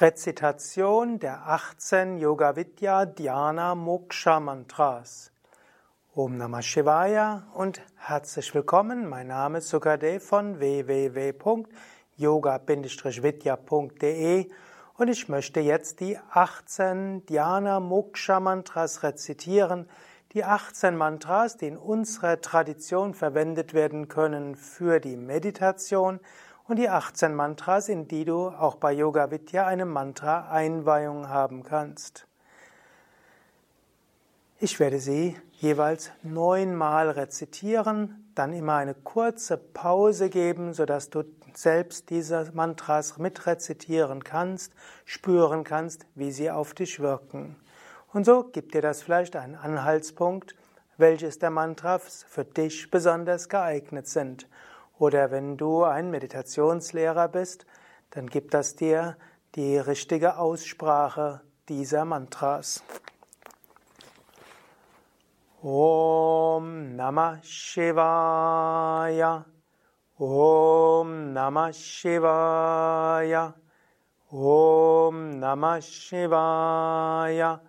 Rezitation der 18 Yoga Vidya Dhyana Moksha Mantras. Om Namah Shivaya und herzlich willkommen. Mein Name ist Sukadev von www.yoga-vidya.de und ich möchte jetzt die 18 Dhyana Moksha Mantras rezitieren. Die 18 Mantras, die in unserer Tradition verwendet werden können für die Meditation und die 18 Mantras, in die du auch bei Yoga Vidya eine Mantra-Einweihung haben kannst. Ich werde sie jeweils neunmal rezitieren, dann immer eine kurze Pause geben, sodass du selbst diese Mantras mitrezitieren kannst, spüren kannst, wie sie auf dich wirken. Und so gibt dir das vielleicht einen Anhaltspunkt, welches der Mantras für dich besonders geeignet sind. Oder wenn du ein Meditationslehrer bist, dann gibt das dir die richtige Aussprache dieser Mantras. Om Namah Shivaya. Om Namah Shivaya. Om Namah Shivaya.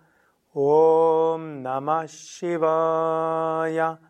Om Namah Shivaya.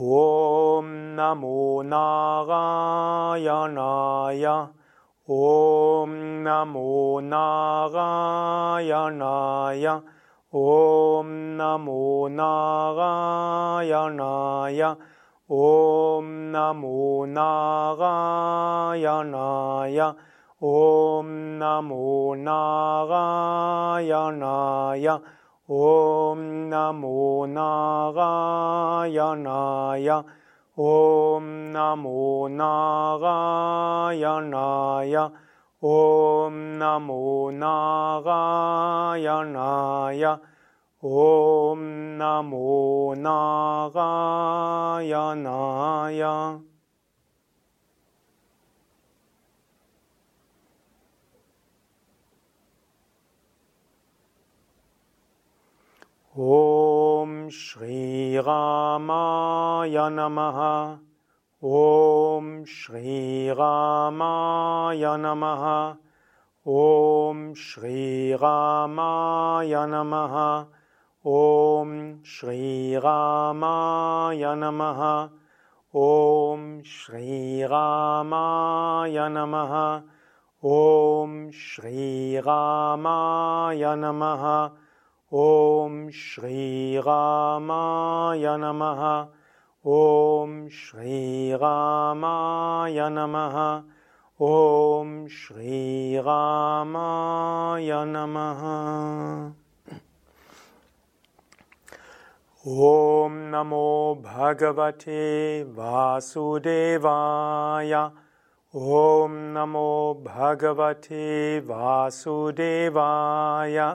ॐ नमो नागायणाय ॐ नमो नागायणाय ॐ नमो नागायणाय ॐ नमो नागायणाय ॐ नमो नागायणाय ॐ नमो नागायणाय ॐ नमो नागायणाय ॐ नमो नागायणाय ॐ नमो नागायणाय Om Shri Ramaya Namaha. Om Shri Ramaya Namaha. Om Shri Ramaya Namaha. Om Shri Ramaya Namaha. Om Shri Ramaya Namaha. Om Shri Ramaya Namaha. ॐ श्रीरामाय नमः। ॐ श्रीरामाय नमः। ॐ श्रीरामाय नमः। ॐ नमो भगवते वासुदेवाय। ॐ नमो भगवते वासुदेवाय।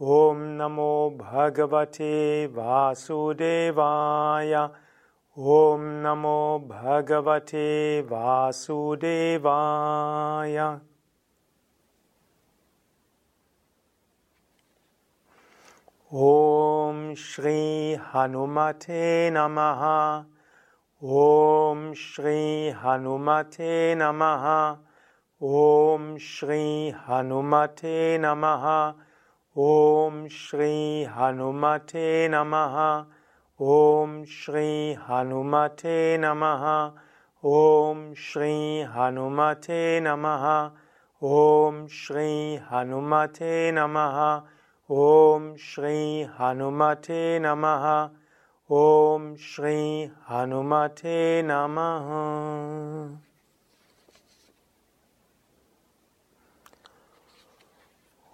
Om Namo Bhagavate Vasudevaya. Om Namo Bhagavate Vasudevaya. Om Shri Hanumate Namaha. Om Shri Hanumate Namaha. Om Shri Hanumate Namaha. Om Shri Hanumate Namaha. Om Shri Hanumate Namaha. Om Shri Hanumate Namaha. Om Shri Hanumate Namaha. Om Shri Hanumate Namaha. Om Shri Hanumate Namaha.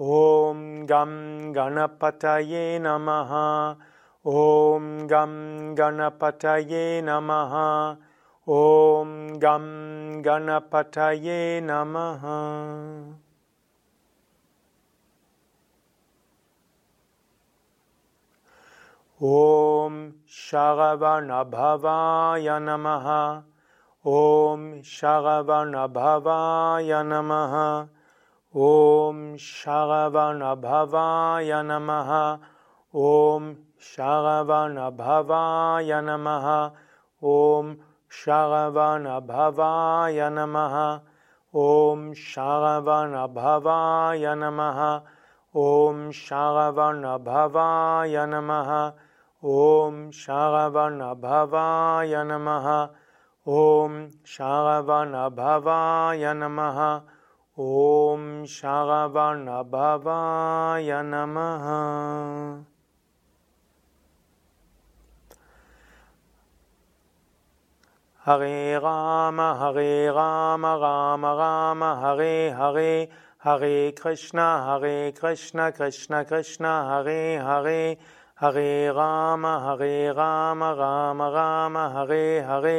ॐ गं गणपतये नमः। ॐ गं गणपतये नमः। ॐ गं गणपतये नमः। ॐ शगवणभवाय नमः। ॐ शगवणभवाय नमः। ॐ शगवनभवाय नमः। ॐ शगवनभवाय नमः। ॐ शगवनभवाय नमः। ॐ शगवनभवाय नमः। ॐ शगवनभवाय नमः। ॐ शगवनभवाय नमः। ॐ शगवनभवाय नमः। ॐ शरवणभवाय नमः हरे राम हरे राम राम राम हरे हरे हरे कृष्ण हरे कृष्ण कृष्ण कृष्ण हरे हरे हरे राम हरे राम राम राम हरे Hare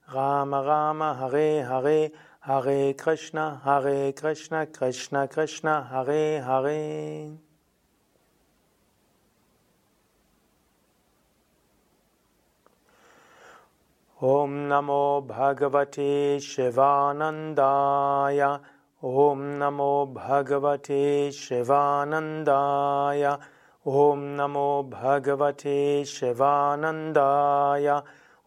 Rama Rama Hare Hare Hare Krishna Hare Krishna Krishna Krishna Hare Hare. Om Namo भगवते शिवानन्दाय Om Namo भगवते शिवानन्दाय Om Namo भगवते शिवानन्दाय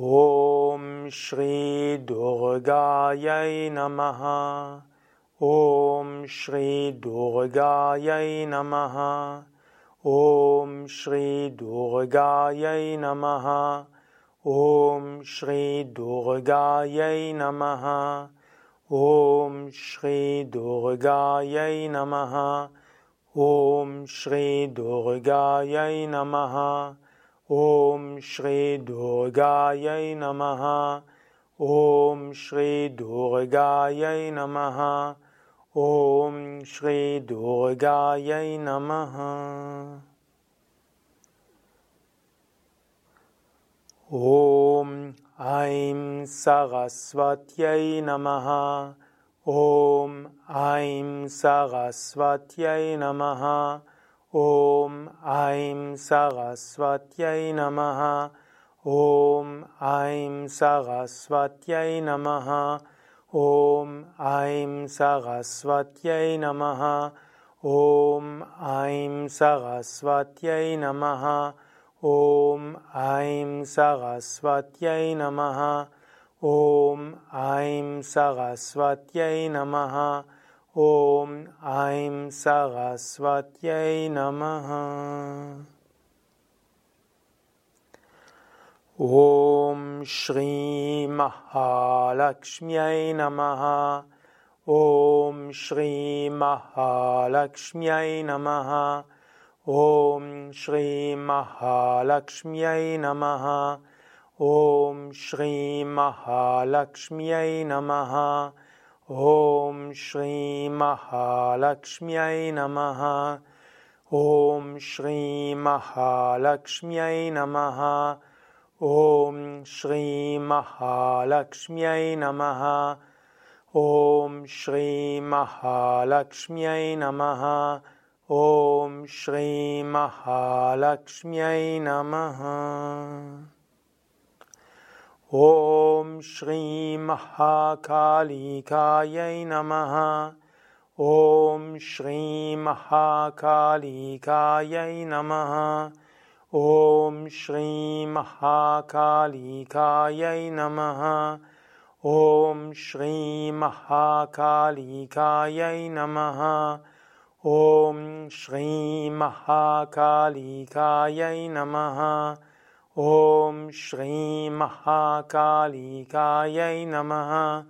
ॐ श्री दोहगायै नमः। ॐ श्री दोहगायै नमः। ॐ श्री दोहगायै नमः। ॐ श्री दोहगायै नमः। ॐ श्री दोहगायै नमः। ॐ श्री दोहगायै नमः। ॐ श्रीदुर्गायै नमः। ॐ श्रीदुर्गायै नमः। ॐ श्रीदुर्गायै नमः। ॐ ऐं सरस्वत्यै नमः। ॐ ऐं सरस्वत्यै नमः। Om Aim Saraswatyai Namaha. Om Aim Saraswatyai Namaha. Om Aim Saraswatyai Namaha. Om Aim Saraswatyai Namaha. Om Aim Saraswatyai Namaha. Om Aim Saraswatyai Namaha. Om Aim Saraswatyai Namaha. Om Shri Mahalakshmyai Namaha. Om Shri Mahalakshmyai Namaha. Om Shri Mahalakshmyai Namaha. Om Shri Mahalakshmyai Namaha. ॐ श्रीमहालक्ष्म्यै नमः। ॐ श्रीमहालक्ष्म्यै नमः। ॐ श्रीमहालक्ष्म्यै नमः। ॐ श्रीमहालक्ष्म्यै नमः। ॐ श्रीमहालक्ष्म्यै नमः ॐ श्रीं महाकालिकायै नमः। ॐ श्रीं महाकालिकायै नमः। ॐ श्रीं महाकालिकायै नमः। ॐ श्रीं महाकालिकायै नमः। ॐ श्रीं महाकालिकायै नमः। ॐ श्रीं महाकालिकायै नमः।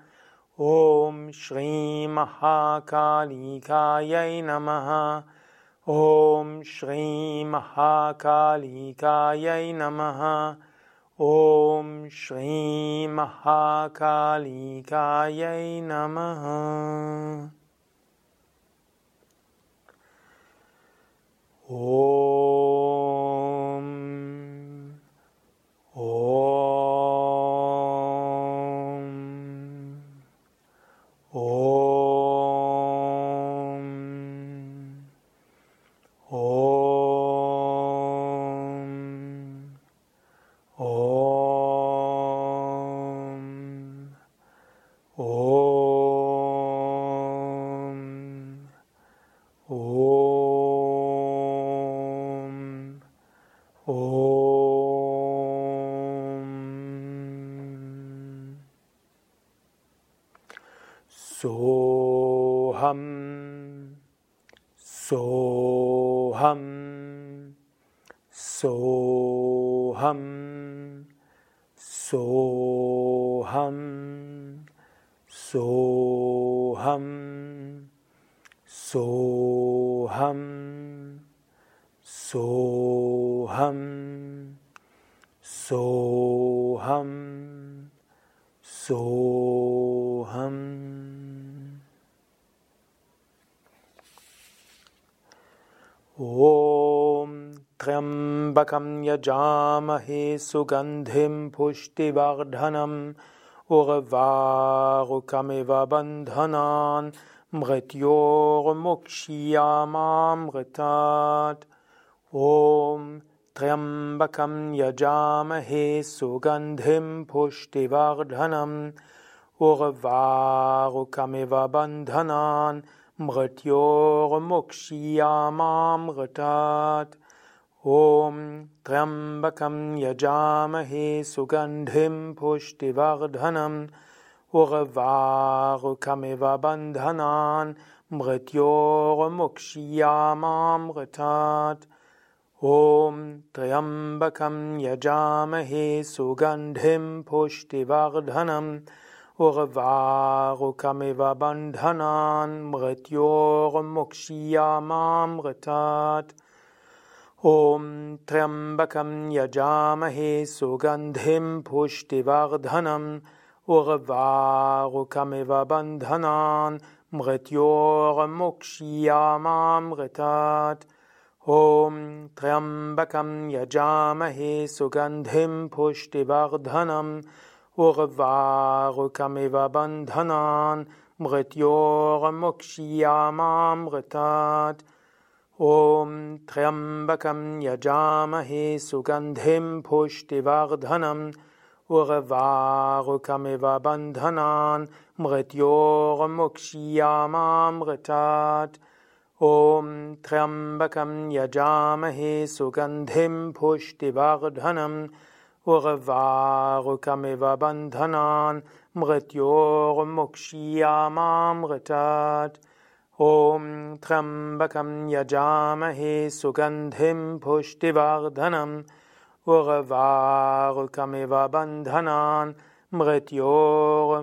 ॐ श्रीं महाकालिकायै नमः। ॐ श्रीं महाकालिकायै नमः। ॐ श्रीं महाकालिकायै नमः। ॐ Soham, Soham, Soham, Soham, Soham, Soham, Soham, Soham. ॐ त्र्यम्बकं यजामहे सुगन्धिं पुष्टिवर्धनम् उर्वारुकमिव बन्धनान् मृत्योर्मुक्ष्यामामृतात् ॐ त्र्यम्बकं यजामहे सुगन्धिं पुष्टिवर्धनम् उर्वारुकमिव बन्धनान् मृत्योर्मुक्ष्यामामृतात् ॐ त्र्यम्बकं यजामहे सुगन्धिं पुष्टिवर्धनम् उर्वारुकमिव बन्धनान् मृत्योर्मुक्ष्यामामृतात् ॐ त्र्यम्बकं यजामहे सुगन्धिं पुष्टिवर्धनम् Urvarukamiva Bandhanan Mrityoram Mukshiyamam Ritat Om Triambakam Yajamahe Sugandhim Pushtivardhanam. Urvarukamiva Bandhanan Mrityoram Mukshiyamam Ritat Om Triambakam Yajamahe Sugandhim Pushtivardhanam. Urvarukamiva Bandhanan Mrityoramukshiyamamritat Om Triambakam Yajamahe Sugandhim Pushtivardhanam Urvarukamiva Bandhanan Mrityoramukshiyamamritat Om Triambakam Yajamahe Sugandhim Pushtivardhanam Urvarukamiva Bandhanan Mrityor Mukshiyamamritat Om Trambakam Yajamahe Sugandhim Pushtivardhanam. Urvarukamiva Bandhanan Mrityor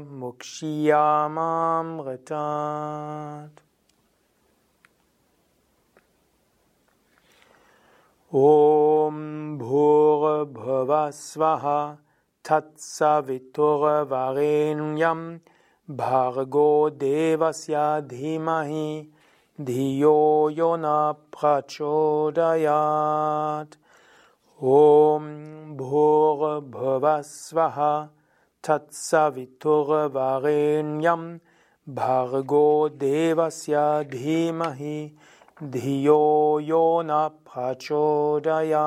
Om Bhurabhavasvaha Tatsaviturvarenyam Bhargo devasya dhimahi dhiyo yona prachodayat Om bhur bhavasvaha tatsaviturvarenyam Bhargo devasya dhimahi dhiyo yona prachodayat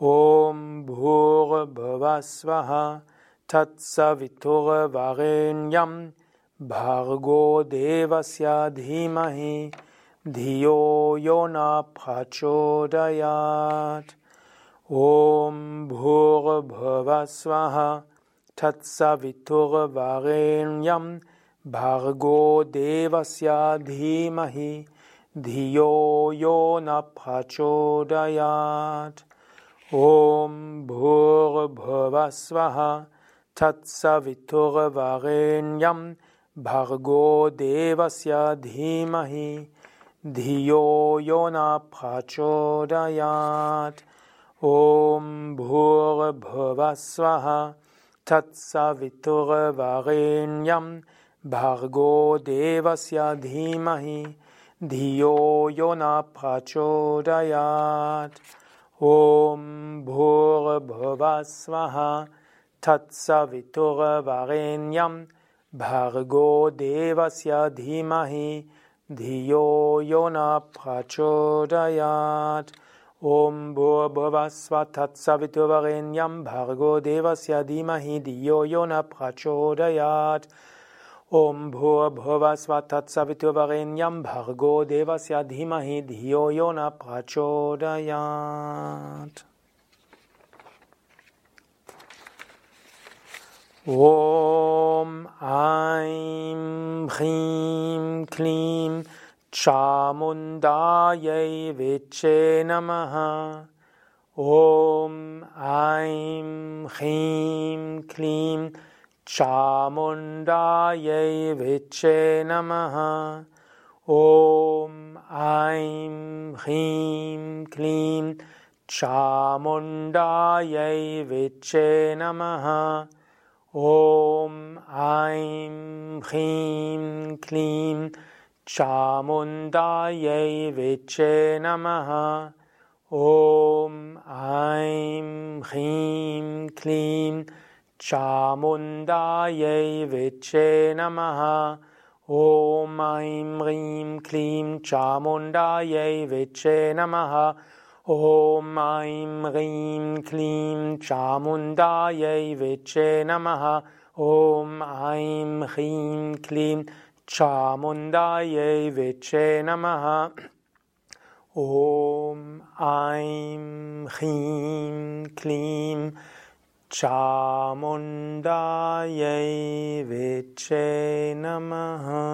Om bhur bhavasvaha Tatsavitur Varenyam Bhargo Devasya Dhimahi Dhiyo Yona Prachodayat Om Bhur Bhavasvaha Tatsavitur Varenyam Bhargo Devasya Dhimahi धियो यो न प्रचोदयात्। ॐ भूर्भुवस्वः तत्सवितुर्वरेण्यं भर्गो देवस्य धीमहि। धियो यो न प्रचोदयात्। ॐ भूर्भुवस्वः तत्सवितुर्वरेण्यं भर्गो देवस्य धीमहि। Dhiyo Yona Prachodayat Om Bhur Bhuvasvaha Tatsavitur Varenyam Bhargo Devasya Dhimahi Dhiyo Yona Prachodayat Om Bhurvasva Tatsavitur Varenyam Bhargo Devasya Dhimahi Dhiyo Yona Prachodayat Om Bhurvasva Tatsavitur Varenyam Bhargo Devasya Dhimahi Dhiyo Yona Prachodayat Om Aim Hrim Klim Chamundaye Viche Namaha Om Aim Hrim Klim Chamundaye Viche Namaha. Om Aim Hrim Klim Chamundaye Viche Namaha. Om Aim Hrim Klim Chamundaye Viche Namaha. Om Aim Hrim Klim Chamundaye Viche Namaha Om Aim Hrim Klim Chamundaye Viche Namaha Om Aim Rim Klim Chamundaye Viche Namaha Om Aim Rim Klim Chamundaye Viche Namaha Om Aim Rim Klim Chamundaye Viche Namaha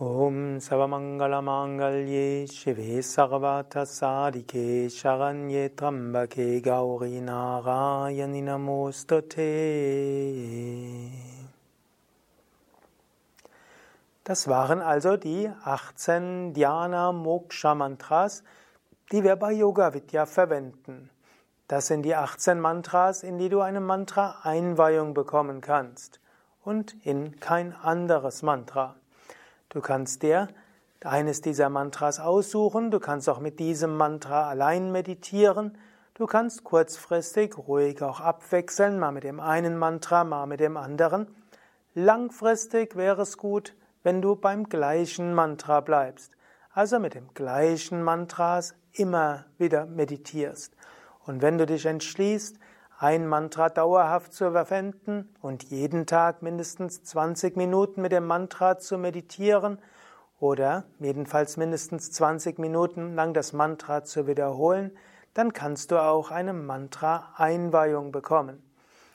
Om Savamangalamangalye Shive Sarvata Sadike Sharanye Trambake Gauri Narayani Namostate Das waren also die 18 Dhyana Moksha Mantras, die wir bei Yoga Vidya verwenden. Das sind die 18 Mantras, in die du eine Mantra Einweihung bekommen kannst und in kein anderes Mantra. Du kannst dir eines dieser Mantras aussuchen, du kannst auch mit diesem Mantra allein meditieren, Du kannst kurzfristig ruhig auch abwechseln, mal mit dem einen Mantra, mal mit dem anderen. Langfristig wäre es gut, wenn du beim gleichen Mantra bleibst. Also mit dem gleichen Mantras immer wieder meditierst. Und wenn du dich entschließt, ein Mantra dauerhaft zu verwenden und jeden Tag mindestens 20 Minuten mit dem Mantra zu meditieren oder jedenfalls mindestens 20 Minuten lang das Mantra zu wiederholen, dann kannst du auch eine Mantra-Einweihung bekommen.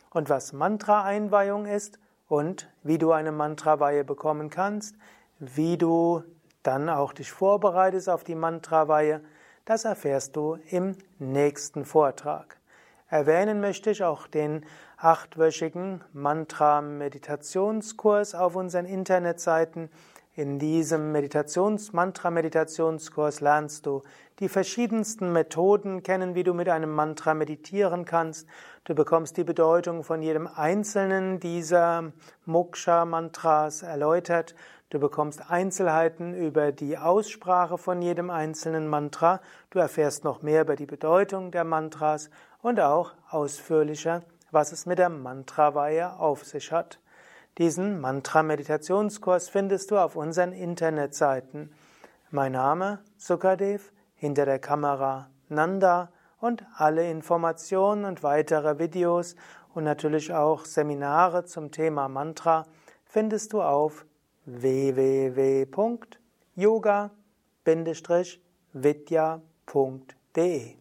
Und was Mantra-Einweihung ist und wie du eine Mantra-Weihe bekommen kannst, wie du dann auch dich vorbereitest auf die Mantra-Weihe, das erfährst du im nächsten Vortrag. Erwähnen möchte ich auch den achtwöchigen Mantra-Meditationskurs auf unseren Internetseiten. In diesem Meditations Mantra-Meditationskurs lernst du die verschiedensten Methoden kennen, wie du mit einem Mantra meditieren kannst. Du bekommst die Bedeutung von jedem einzelnen dieser Moksha-Mantras erläutert. Du bekommst Einzelheiten über die Aussprache von jedem einzelnen Mantra. Du erfährst noch mehr über die Bedeutung der Mantras und auch ausführlicher, was es mit der Mantraweihe auf sich hat. Diesen Mantra-Meditationskurs findest du auf unseren Internetseiten. Mein Name Sukadev, hinter der Kamera Nanda und alle Informationen und weitere Videos und natürlich auch Seminare zum Thema Mantra findest du auf www.yoga-vidya.de